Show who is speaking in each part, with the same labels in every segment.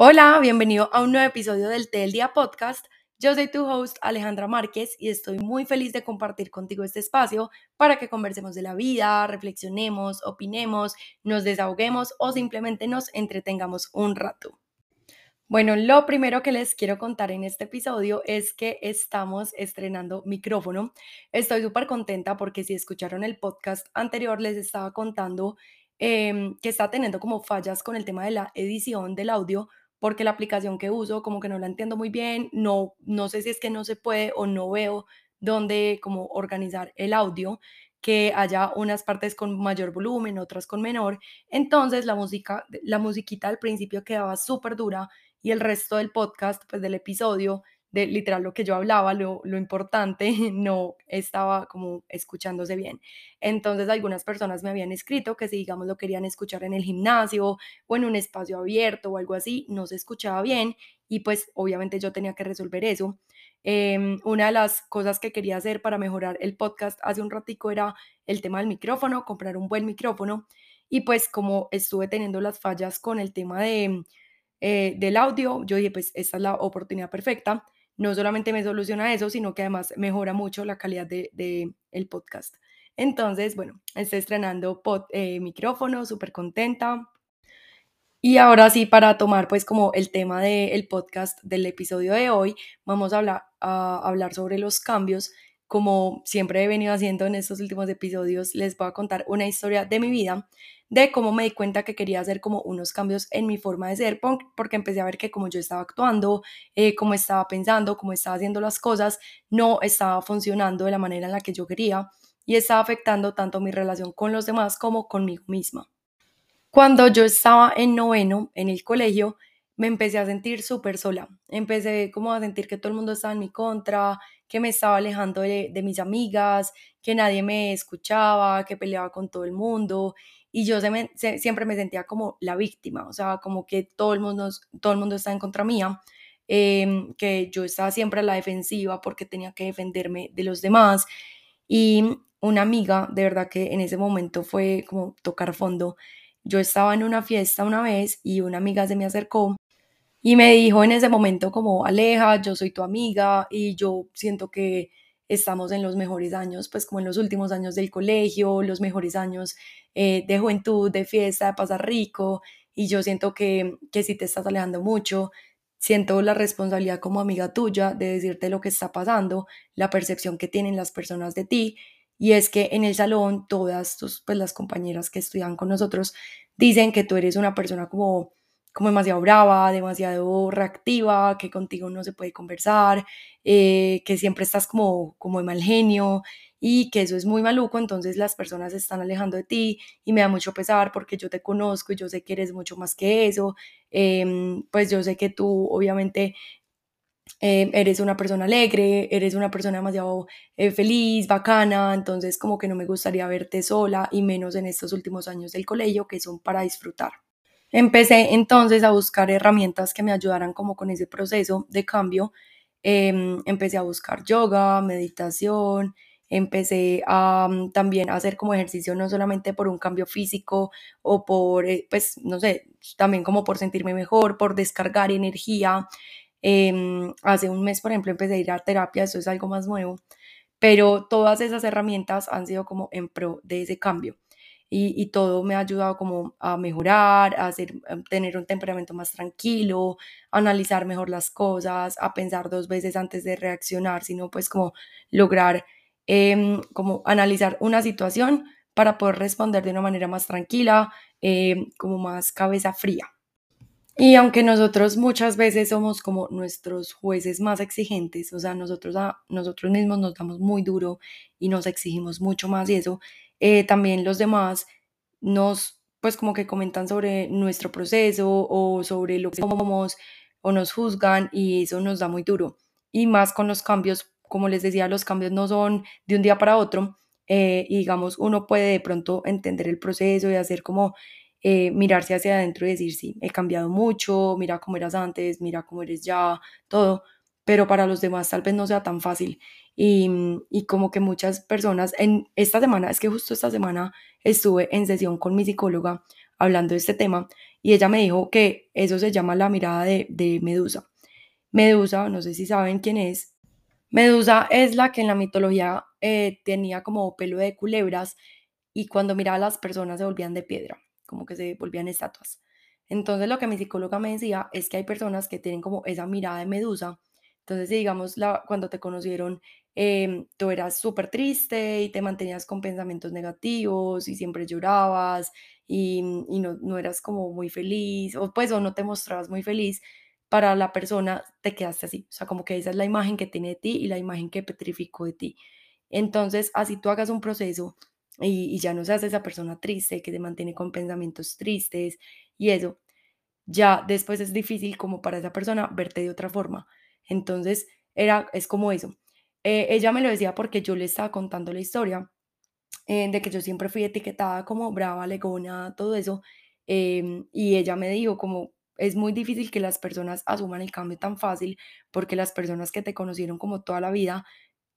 Speaker 1: Hola, bienvenido a un nuevo episodio del Té del Día Podcast. Yo soy tu host Alejandra Márquez y estoy muy feliz de compartir contigo este espacio para que conversemos de la vida, reflexionemos, opinemos, nos desahoguemos o simplemente nos entretengamos un rato. Bueno, lo primero que les quiero contar en este episodio es que estamos estrenando micrófono. Estoy súper contenta porque si escucharon el podcast anterior les estaba contando em, que está teniendo como fallas con el tema de la edición del audio porque la aplicación que uso como que no la entiendo muy bien, no, no sé si es que no se puede o no veo dónde como organizar el audio, que haya unas partes con mayor volumen, otras con menor. Entonces la música, la musiquita al principio quedaba súper dura y el resto del podcast, pues del episodio, de literal lo que yo hablaba, lo, lo importante, no estaba como escuchándose bien. Entonces algunas personas me habían escrito que si digamos lo querían escuchar en el gimnasio o en un espacio abierto o algo así, no se escuchaba bien y pues obviamente yo tenía que resolver eso. Em, una de las cosas que quería hacer para mejorar el podcast hace un ratico era el tema del micrófono, comprar un buen micrófono y pues como estuve teniendo las fallas con el tema de, eh, del audio, yo dije pues esta es la oportunidad perfecta no solamente me soluciona eso, sino que además mejora mucho la calidad del de, el podcast. Entonces, bueno, estoy estrenando eh, micrófono, súper contenta. Y ahora sí, para tomar pues como el tema del podcast del episodio de hoy, vamos a hablar, a hablar sobre los cambios. Como siempre he venido haciendo en estos últimos episodios, les voy a contar una historia de mi vida de cómo me di cuenta que quería hacer como unos cambios en mi forma de ser, porque empecé a ver que como yo estaba actuando, eh, como estaba pensando, como estaba haciendo las cosas, no estaba funcionando de la manera en la que yo quería y estaba afectando tanto mi relación con los demás como conmigo misma. Cuando yo estaba en noveno en el colegio, me empecé a sentir súper sola. Empecé como a sentir que todo el mundo estaba en mi contra, que me estaba alejando de, de mis amigas, que nadie me escuchaba, que peleaba con todo el mundo y yo siempre me sentía como la víctima, o sea, como que todo el mundo, todo el mundo está en contra mía, em, que yo estaba siempre a la defensiva porque tenía que defenderme de los demás. Y una amiga, de verdad que en ese momento fue como tocar fondo. Yo estaba en una fiesta una vez y una amiga se me acercó y me dijo en ese momento como, Aleja, yo soy tu amiga y yo siento que estamos en los mejores años, pues como en los últimos años del colegio, los mejores años eh, de juventud, de fiesta, de pasar rico, y yo siento que, que si te estás alejando mucho, siento la responsabilidad como amiga tuya de decirte lo que está pasando, la percepción que tienen las personas de ti, y es que en el salón todas tus, pues, las compañeras que estudian con nosotros dicen que tú eres una persona como como demasiado brava, demasiado reactiva, que contigo no se puede conversar, eh, que siempre estás como, como de mal genio y que eso es muy maluco, entonces las personas se están alejando de ti y me da mucho pesar porque yo te conozco y yo sé que eres mucho más que eso, em, pues yo sé que tú obviamente em, eres una persona alegre, eres una persona demasiado eh, feliz, bacana, entonces como que no me gustaría verte sola y menos en estos últimos años del colegio que son para disfrutar. Empecé entonces a buscar herramientas que me ayudaran como con ese proceso de cambio. Em, empecé a buscar yoga, meditación, empecé a mm, también a hacer como ejercicio no solamente por un cambio físico o por, eh, pues, no sé, también como por sentirme mejor, por descargar energía. Em, hace un mes, por ejemplo, empecé a ir a terapia, eso es algo más nuevo, pero todas esas herramientas han sido como en pro de ese cambio y, todo me ha ayudado como a mejorar, a, hacer, tener un temperamento más tranquilo, a analizar mejor las cosas, a pensar dos veces antes de reaccionar, sino pues como lograr em, como analizar una situación para poder responder de una manera más tranquila, em, como más cabeza fría. Y aunque nosotros muchas veces somos como nuestros jueces más exigentes, o sea, nosotros a nosotros mismos nos damos muy duro y nos exigimos mucho más y eso eh, también los demás nos, pues como que comentan sobre nuestro proceso o sobre lo que somos o nos juzgan y eso nos da muy duro. Y más con los cambios, como les decía, los cambios no son de un día para otro. Eh, y digamos, uno puede de pronto entender el proceso y hacer como eh, mirarse hacia adentro y decir, sí, he cambiado mucho, mira cómo eras antes, mira cómo eres ya, todo, pero para los demás tal vez no sea tan fácil. Y, y, como que muchas personas, en esta semana, es que justo esta semana estuve en sesión con mi psicóloga hablando de este tema y ella me dijo que eso se llama la mirada de, de Medusa. Medusa, no sé si saben quién es, Medusa es la que en la mitología eh, tenía como pelo de culebras y cuando miraba a las personas se volvían de piedra, como que se volvían estatuas. Entonces lo que mi psicóloga me decía es que hay personas que tienen como esa mirada de Medusa. Entonces, digamos, cuando te conocieron, em, tú eras súper triste y te mantenías con pensamientos negativos y siempre llorabas y, y no, no eras como muy feliz o pues o no te mostrabas muy feliz para la persona te quedaste así. O sea, como que esa es la imagen que tiene de ti y la imagen que petrificó de ti. Entonces, así tú hagas un proceso y, ya no seas esa persona triste que se mantiene con pensamientos tristes y eso, ya después es difícil como para esa persona verte de otra forma. Entonces, era, es como eso. Eh, ella me lo decía porque yo le estaba contando la historia eh, de que yo siempre fui etiquetada como brava, legona, todo eso. Em, y ella me dijo como, es muy difícil que las personas asuman el cambio tan fácil porque las personas que te conocieron como toda la vida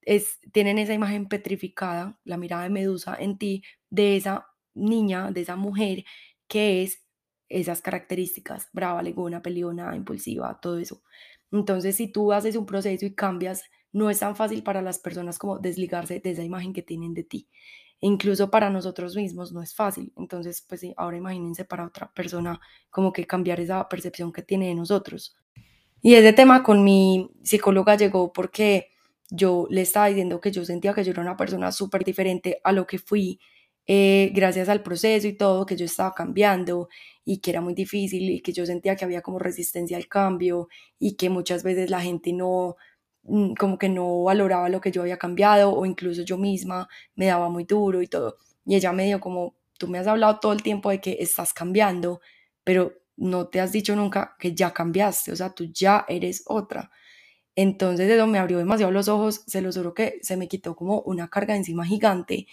Speaker 1: es, tienen esa imagen petrificada, la mirada de Medusa en ti, de esa niña, de esa mujer que es esas características, brava, legona, peleona, impulsiva, todo eso. Entonces, si tú haces un proceso y cambias, no es tan fácil para las personas como desligarse de esa imagen que tienen de ti incluso para nosotros mismos no es fácil. Entonces, pues sí, ahora imagínense para otra persona como que cambiar esa percepción que tiene de nosotros. Y ese tema con mi psicóloga llegó porque yo le estaba diciendo que yo sentía que yo era una persona súper diferente a lo que fui eh, gracias al proceso y todo, que yo estaba cambiando y que era muy difícil y que yo sentía que había como resistencia al cambio y que muchas veces la gente no, Mm, como que no valoraba lo que yo había cambiado o incluso yo misma me daba muy duro y todo. Y ella me dijo como, tú me has hablado todo el tiempo de que estás cambiando, pero no te has dicho nunca que ya cambiaste, o sea, tú ya eres otra. Entonces eso me abrió demasiado los ojos, se lo juro que se me quitó como una carga encima gigante.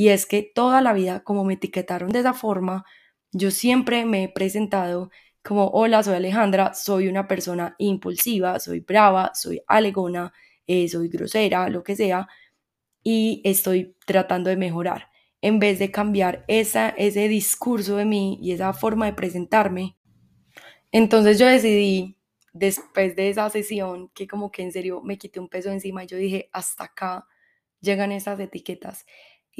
Speaker 1: Y es que toda la vida, como me etiquetaron de esa forma, yo siempre me he presentado como, hola, soy Alejandra, soy una persona impulsiva, soy brava, soy alegona, eh, soy grosera, lo que sea, y estoy tratando de mejorar. En vez de cambiar esa, ese discurso de mí y esa forma de presentarme, entonces yo decidí, después de esa sesión, que como que en serio me quité un peso encima, yo dije, hasta acá llegan esas etiquetas.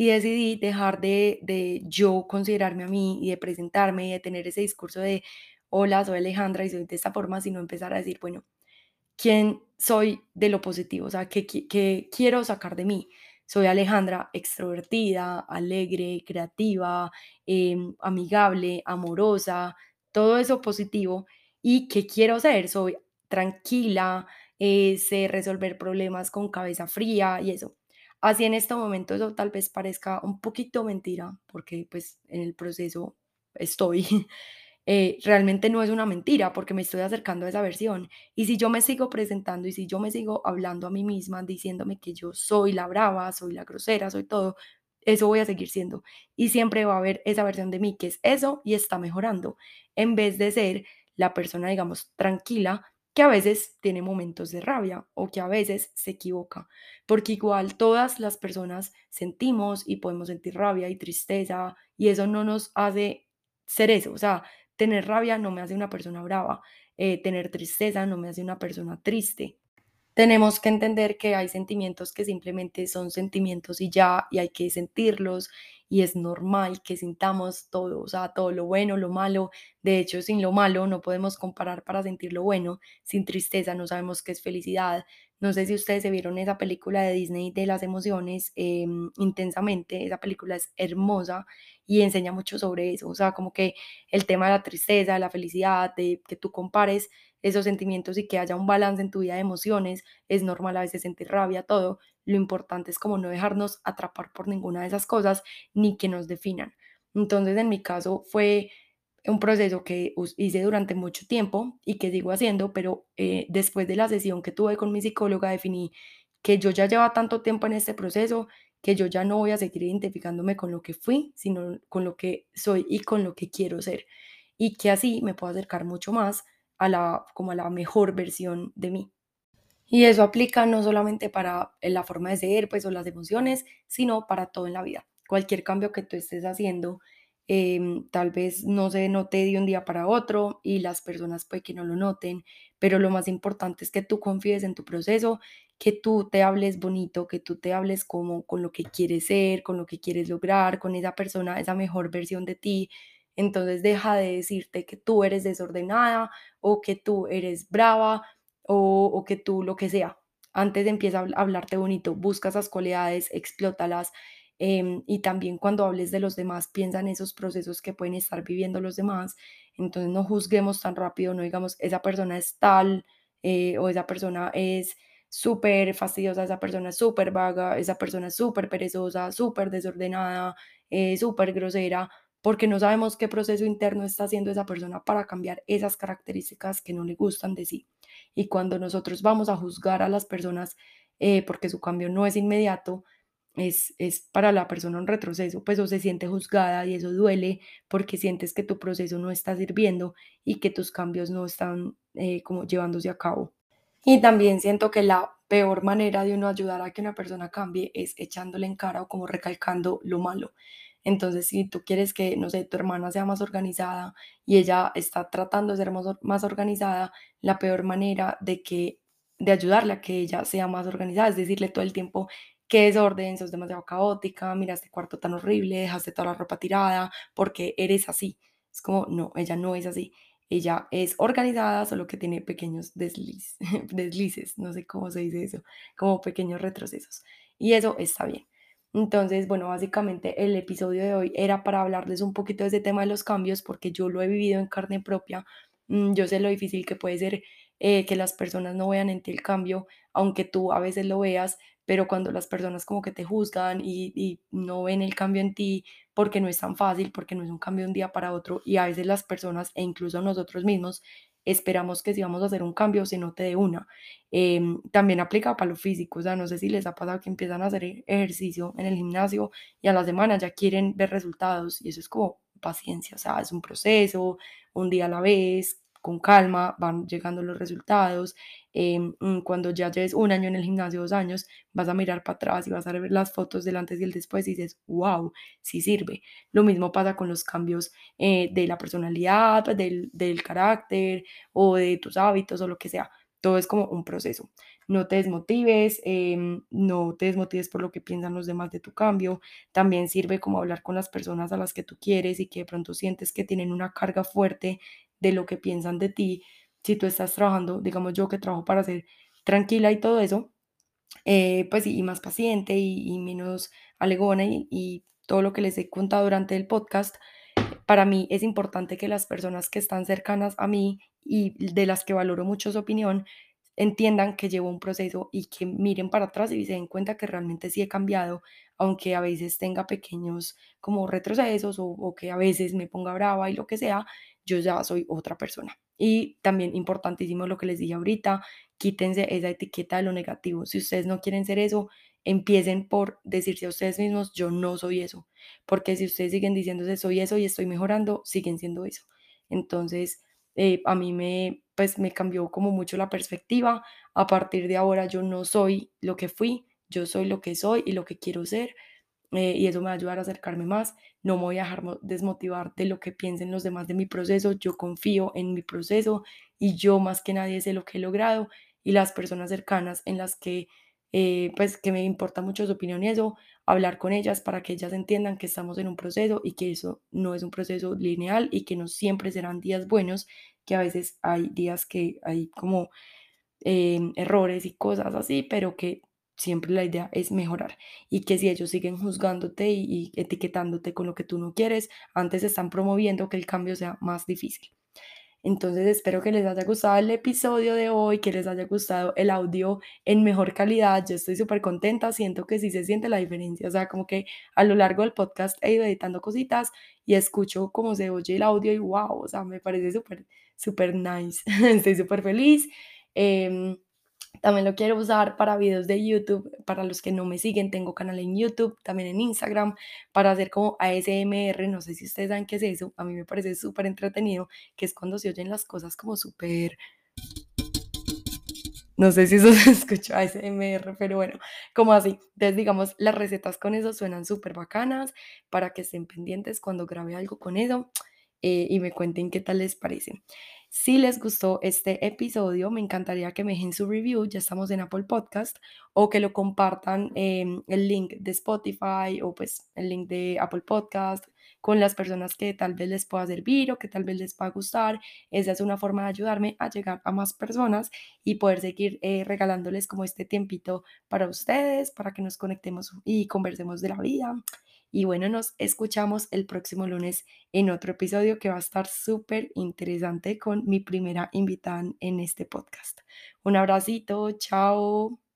Speaker 1: Y decidí dejar de, de yo considerarme a mí y de presentarme y de tener ese discurso de hola, soy Alejandra y soy de esta forma, sino empezar a decir, bueno, ¿quién soy de lo positivo? O sea, ¿qué, quiero sacar de mí? Soy Alejandra, extrovertida, alegre, creativa, em, amigable, amorosa, todo eso positivo. ¿Y qué quiero ser? Soy tranquila, eh, sé resolver problemas con cabeza fría y eso. Así en este momento eso tal vez parezca un poquito mentira, porque pues en el proceso estoy, Eh, realmente no es una mentira porque me estoy acercando a esa versión. Y si yo me sigo presentando y si yo me sigo hablando a mí misma, diciéndome que yo soy la brava, soy la grosera, soy todo, eso voy a seguir siendo. Y siempre va a haber esa versión de mí que es eso y está mejorando, en vez de ser la persona, digamos, tranquila que a veces tiene momentos de rabia o que a veces se equivoca, porque igual todas las personas sentimos y podemos sentir rabia y tristeza y eso no nos hace ser eso, o sea, Tener rabia no me hace una persona brava, eh, tener tristeza no me hace una persona triste. Tenemos que entender que hay sentimientos que simplemente son sentimientos y ya, y hay que sentirlos, y es normal que sintamos todo, o sea, todo lo bueno, lo malo. De hecho, sin lo malo no podemos comparar para sentir lo bueno. Sin tristeza no sabemos qué es felicidad. No sé si ustedes se vieron esa película de Disney de las emociones em, intensamente. Esa película es hermosa y enseña mucho sobre eso. O sea, como que el tema de la tristeza, de la felicidad, de que tú compares esos sentimientos y que haya un balance en tu vida de emociones. Es normal a veces sentir rabia, todo. Lo importante es como no dejarnos atrapar por ninguna de esas cosas ni que nos definan. Entonces, en mi caso fue un proceso que hice durante mucho tiempo y que sigo haciendo, pero eh, después de la sesión que tuve con mi psicóloga definí que yo ya lleva tanto tiempo en este proceso que yo ya no voy a seguir identificándome con lo que fui, sino con lo que soy y con lo que quiero ser. Y que así me puedo acercar mucho más a la, como a la mejor versión de mí. Y eso aplica no solamente para la forma de ser, pues, o las emociones, sino para todo en la vida. Cualquier cambio que tú estés haciendo, em, tal vez no se note de un día para otro y las personas puede que no lo noten, pero lo más importante es que tú confíes en tu proceso, que tú te hables bonito, que tú te hables como con lo que quieres ser, con lo que quieres lograr, con esa persona, esa mejor versión de ti. Entonces deja de decirte que tú eres desordenada o que tú eres brava o, que tú lo que sea. Antes empieza a hablarte bonito, busca esas cualidades, explótalas. Em, y también cuando hables de los demás, piensa en esos procesos que pueden estar viviendo los demás. Entonces no juzguemos tan rápido, no digamos, esa persona es tal eh, o esa persona es súper fastidiosa, esa persona es súper vaga, esa persona es súper perezosa, súper desordenada, eh, súper grosera, porque no sabemos qué proceso interno está haciendo esa persona para cambiar esas características que no le gustan de sí. Y cuando nosotros vamos a juzgar a las personas eh, porque su cambio no es inmediato, es, es, para la persona un retroceso, pues o se siente juzgada y eso duele porque sientes que tu proceso no está sirviendo y que tus cambios no están eh, como llevándose a cabo. Y también siento que la peor manera de uno ayudar a que una persona cambie es echándole en cara o como recalcando lo malo. Entonces, si tú quieres que, no sé, tu hermana sea más organizada y ella está tratando de ser más organizada, la peor manera de que de ayudarla a que ella sea más organizada es decirle todo el tiempo qué desorden, sos demasiado caótica, mira este cuarto tan horrible, dejaste toda la ropa tirada, porque eres así. Es como, no, ella no es así. Ella es organizada, solo que tiene pequeños desliz, deslices, no sé cómo se dice eso, como pequeños retrocesos. Y eso está bien. Entonces, bueno, básicamente el episodio de hoy era para hablarles un poquito de ese tema de los cambios, porque yo lo he vivido en carne propia. Mm, yo sé lo difícil que puede ser eh, que las personas no vean en ti el cambio, aunque tú a veces lo veas, pero cuando las personas como que te juzgan y, y, no ven el cambio en ti porque no es tan fácil, porque no es un cambio de un día para otro y a veces las personas e incluso nosotros mismos esperamos que si vamos a hacer un cambio se note de una. Em, también aplica para lo físico, o sea, no sé si les ha pasado que empiezan a hacer e-, ejercicio en el gimnasio y a la semana ya quieren ver resultados y eso es como paciencia, o sea, es un proceso, un día a la vez, con calma, van llegando los resultados. Mm, cuando ya lleves un año en el gimnasio, dos años, vas a mirar para atrás y vas a ver las fotos del antes y el después y dices, wow, sí sirve. Lo mismo pasa con los cambios eh, de la personalidad, del, del carácter o de tus hábitos o lo que sea. Todo es como un proceso. No te desmotives, em, no te desmotives por lo que piensan los demás de tu cambio. También sirve como hablar con las personas a las que tú quieres y que de pronto sientes que tienen una carga fuerte de lo que piensan de ti, si tú estás trabajando, digamos yo que trabajo para ser tranquila y todo eso, eh, pues y más paciente y, menos alegona y, todo lo que les he contado durante el podcast, para mí es importante que las personas que están cercanas a mí y de las que valoro mucho su opinión, entiendan que llevo un proceso y que miren para atrás y se den cuenta que realmente sí he cambiado, aunque a veces tenga pequeños como retrocesos o, o que a veces me ponga brava y lo que sea, yo ya soy otra persona. Y también importantísimo lo que les dije ahorita, quítense esa etiqueta de lo negativo. Si ustedes no quieren ser eso, empiecen por decirse a ustedes mismos, yo no soy eso. Porque si ustedes siguen diciéndose, soy eso y estoy mejorando, siguen siendo eso. Entonces, eh, a mí me, pues, me cambió como mucho la perspectiva. A partir de ahora yo no soy lo que fui, yo soy lo que soy y lo que quiero ser. Eh, y eso me va a ayudar a acercarme más. No me voy a dejar desmotivar de lo que piensen los demás de mi proceso. Yo confío en mi proceso y yo más que nadie sé lo que he logrado y las personas cercanas en las que eh, pues que me importa mucho su opinión y eso, hablar con ellas para que ellas entiendan que estamos en un proceso y que eso no es un proceso lineal y que no siempre serán días buenos, que a veces hay días que hay como eh, errores y cosas así, pero que siempre la idea es mejorar y que si ellos siguen juzgándote y, etiquetándote con lo que tú no quieres, antes están promoviendo que el cambio sea más difícil. Entonces espero que les haya gustado el episodio de hoy, que les haya gustado el audio en mejor calidad. Yo estoy súper contenta, siento que sí se siente la diferencia. O sea, como que a lo largo del podcast he ido editando cositas y escucho cómo se oye el audio y wow, o sea, me parece súper, súper nice. estoy súper feliz. Em, también lo quiero usar para videos de YouTube. Para los que no me siguen, tengo canal en YouTube, también en Instagram, para hacer como ASMR. No sé si ustedes saben qué es eso. A mí me parece súper entretenido, que es cuando se oyen las cosas como súper No sé si eso se escucha ASMR, pero bueno, como así. Entonces, digamos, las recetas con eso suenan súper bacanas para que estén pendientes cuando grabe algo con eso eh, y me cuenten qué tal les parece. Si les gustó este episodio, me encantaría que me dejen su review, ya estamos en Apple Podcast, o que lo compartan em, el link de Spotify o pues el link de Apple Podcast con las personas que tal vez les pueda servir o que tal vez les pueda gustar. Esa es una forma de ayudarme a llegar a más personas y poder seguir eh, regalándoles como este tiempito para ustedes, para que nos conectemos y conversemos de la vida. Y bueno, nos escuchamos el próximo lunes en otro episodio que va a estar súper interesante con mi primera invitada en este podcast. Un abracito, chao.